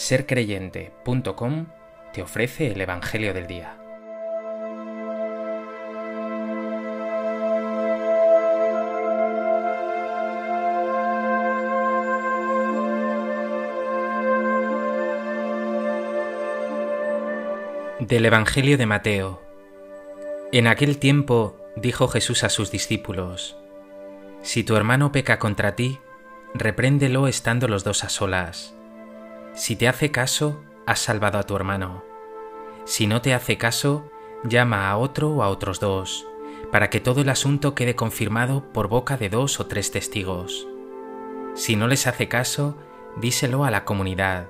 sercreyente.com te ofrece el Evangelio del Día. Del Evangelio de Mateo. En aquel tiempo dijo Jesús a sus discípulos, Si tu hermano peca contra ti, repréndelo estando los dos a solas si te hace caso, has salvado a tu hermano. Si no te hace caso, llama a otro o a otros dos, para que todo el asunto quede confirmado por boca de dos o tres testigos. Si no les hace caso, díselo a la comunidad,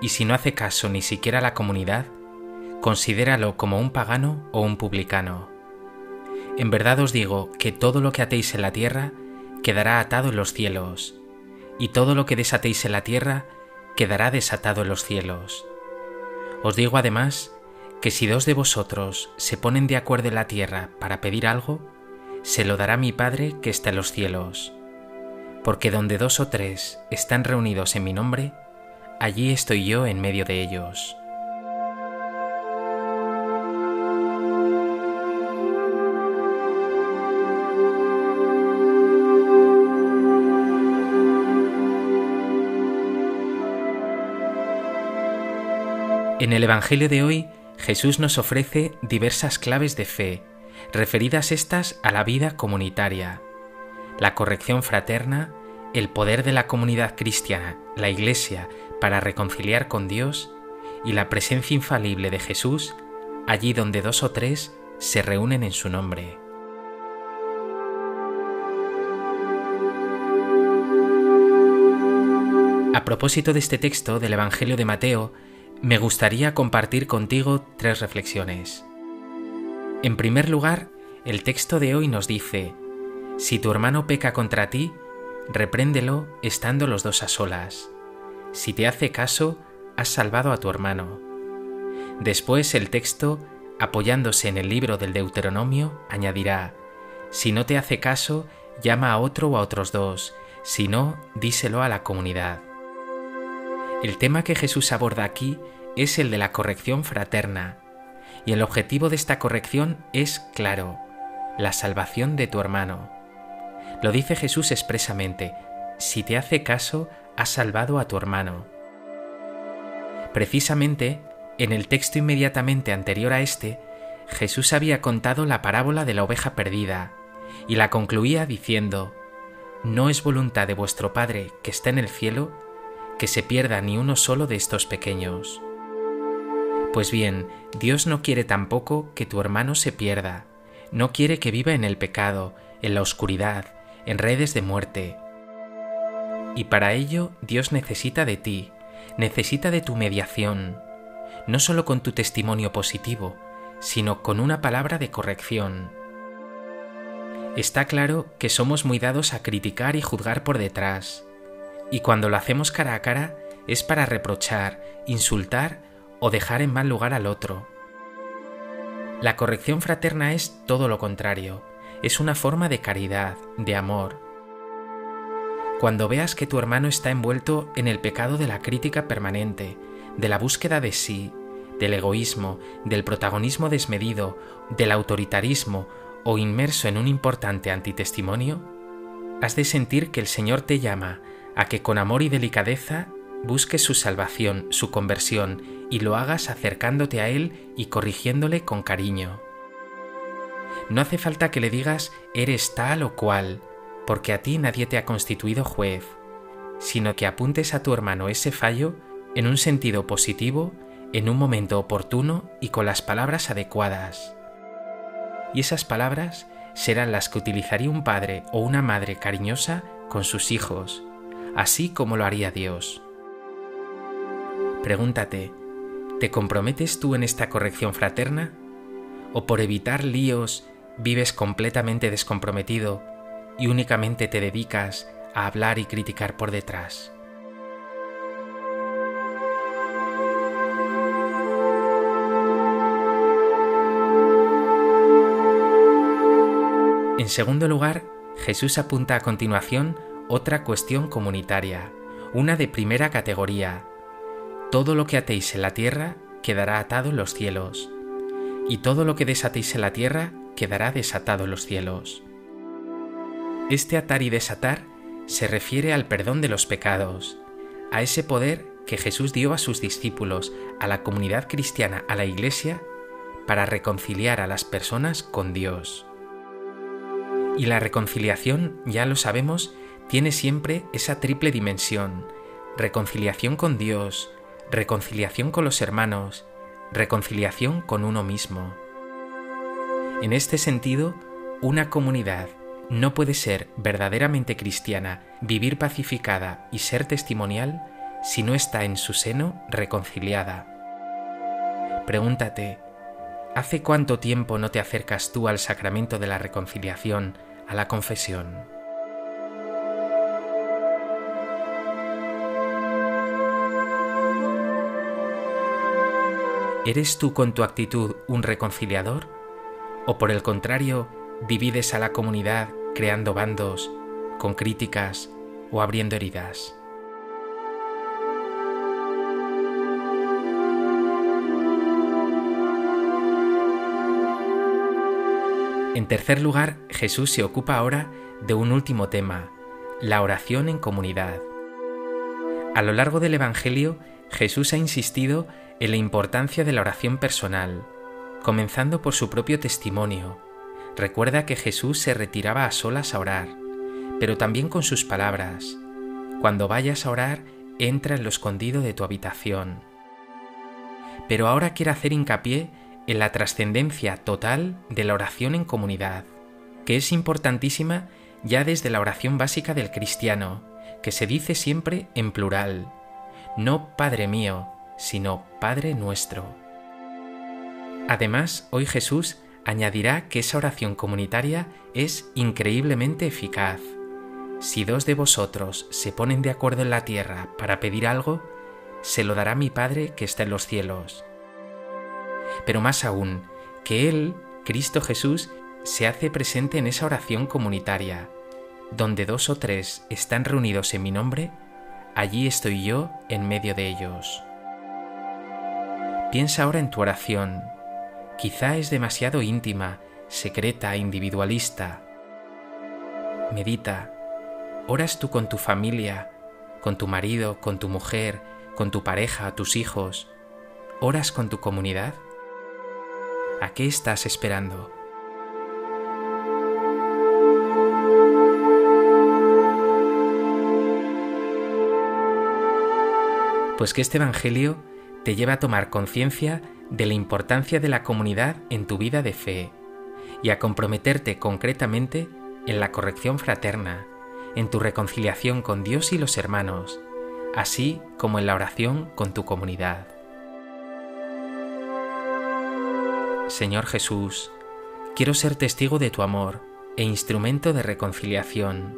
y si no hace caso ni siquiera a la comunidad, considéralo como un pagano o un publicano. En verdad os digo que todo lo que atéis en la tierra quedará atado en los cielos, y todo lo que desatéis en la tierra quedará desatado en los cielos. Os digo además que si dos de vosotros se ponen de acuerdo en la tierra para pedir algo, se lo dará mi Padre que está en los cielos. Porque donde dos o tres están reunidos en mi nombre, allí estoy yo en medio de ellos. En el Evangelio de hoy, Jesús nos ofrece diversas claves de fe, referidas estas a la vida comunitaria, la corrección fraterna, el poder de la comunidad cristiana, la Iglesia, para reconciliar con Dios y la presencia infalible de Jesús allí donde dos o tres se reúnen en su nombre. A propósito de este texto del Evangelio de Mateo, me gustaría compartir contigo tres reflexiones. En primer lugar, el texto de hoy nos dice, si tu hermano peca contra ti, repréndelo estando los dos a solas. Si te hace caso, has salvado a tu hermano. Después el texto, apoyándose en el libro del Deuteronomio, añadirá, si no te hace caso, llama a otro o a otros dos, si no, díselo a la comunidad. El tema que Jesús aborda aquí es el de la corrección fraterna, y el objetivo de esta corrección es claro, la salvación de tu hermano. Lo dice Jesús expresamente, si te hace caso, has salvado a tu hermano. Precisamente, en el texto inmediatamente anterior a este, Jesús había contado la parábola de la oveja perdida, y la concluía diciendo, No es voluntad de vuestro Padre que está en el cielo que se pierda ni uno solo de estos pequeños. Pues bien, Dios no quiere tampoco que tu hermano se pierda, no quiere que viva en el pecado, en la oscuridad, en redes de muerte. Y para ello Dios necesita de ti, necesita de tu mediación, no solo con tu testimonio positivo, sino con una palabra de corrección. Está claro que somos muy dados a criticar y juzgar por detrás, y cuando lo hacemos cara a cara es para reprochar, insultar o dejar en mal lugar al otro. La corrección fraterna es todo lo contrario, es una forma de caridad, de amor. Cuando veas que tu hermano está envuelto en el pecado de la crítica permanente, de la búsqueda de sí, del egoísmo, del protagonismo desmedido, del autoritarismo o inmerso en un importante antitestimonio, has de sentir que el Señor te llama a que con amor y delicadeza busques su salvación, su conversión, y lo hagas acercándote a Él y corrigiéndole con cariño. No hace falta que le digas eres tal o cual, porque a ti nadie te ha constituido juez, sino que apuntes a tu hermano ese fallo en un sentido positivo, en un momento oportuno y con las palabras adecuadas. Y esas palabras serán las que utilizaría un padre o una madre cariñosa con sus hijos, así como lo haría Dios. Pregúntate, ¿te comprometes tú en esta corrección fraterna? ¿O por evitar líos vives completamente descomprometido y únicamente te dedicas a hablar y criticar por detrás? En segundo lugar, Jesús apunta a continuación otra cuestión comunitaria, una de primera categoría. todo lo que atéis en la tierra quedará atado en los cielos, y todo lo que desatéis en la tierra quedará desatado en los cielos. Este atar y desatar se refiere al perdón de los pecados, a ese poder que Jesús dio a sus discípulos, a la comunidad cristiana, a la Iglesia, para reconciliar a las personas con Dios. Y la reconciliación, ya lo sabemos, tiene siempre esa triple dimensión, reconciliación con Dios, reconciliación con los hermanos, reconciliación con uno mismo. En este sentido, una comunidad no puede ser verdaderamente cristiana, vivir pacificada y ser testimonial si no está en su seno reconciliada. Pregúntate, ¿hace cuánto tiempo no te acercas tú al sacramento de la reconciliación, a la confesión? ¿Eres tú con tu actitud un reconciliador? ¿O por el contrario, divides a la comunidad creando bandos, con críticas o abriendo heridas? En tercer lugar, Jesús se ocupa ahora de un último tema, la oración en comunidad. A lo largo del Evangelio, Jesús ha insistido en la importancia de la oración personal, comenzando por su propio testimonio. Recuerda que Jesús se retiraba a solas a orar, pero también con sus palabras. Cuando vayas a orar, entra en lo escondido de tu habitación. Pero ahora quiere hacer hincapié en la trascendencia total de la oración en comunidad, que es importantísima ya desde la oración básica del cristiano, que se dice siempre en plural, no Padre mío, sino Padre nuestro. Además, hoy Jesús añadirá que esa oración comunitaria es increíblemente eficaz. Si dos de vosotros se ponen de acuerdo en la tierra para pedir algo, se lo dará mi Padre que está en los cielos. Pero más aún, que Él, Cristo Jesús, se hace presente en esa oración comunitaria, donde dos o tres están reunidos en mi nombre, allí estoy yo en medio de ellos. Piensa ahora en tu oración. Quizá es demasiado íntima, secreta, individualista. Medita. ¿Oras tú con tu familia, con tu marido, con tu mujer, con tu pareja, tus hijos? ¿Oras con tu comunidad? ¿A qué estás esperando? Pues que este Evangelio te lleva a tomar conciencia de la importancia de la comunidad en tu vida de fe y a comprometerte concretamente en la corrección fraterna, en tu reconciliación con Dios y los hermanos, así como en la oración con tu comunidad. Señor Jesús, quiero ser testigo de tu amor e instrumento de reconciliación.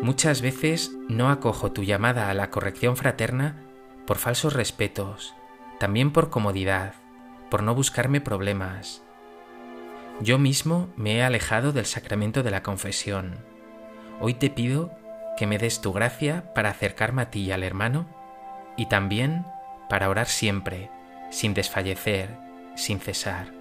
Muchas veces no acojo tu llamada a la corrección fraterna por falsos respetos, también por comodidad, por no buscarme problemas. Yo mismo me he alejado del sacramento de la confesión. Hoy te pido que me des tu gracia para acercarme a ti y al hermano y también para orar siempre, sin desfallecer, sin cesar.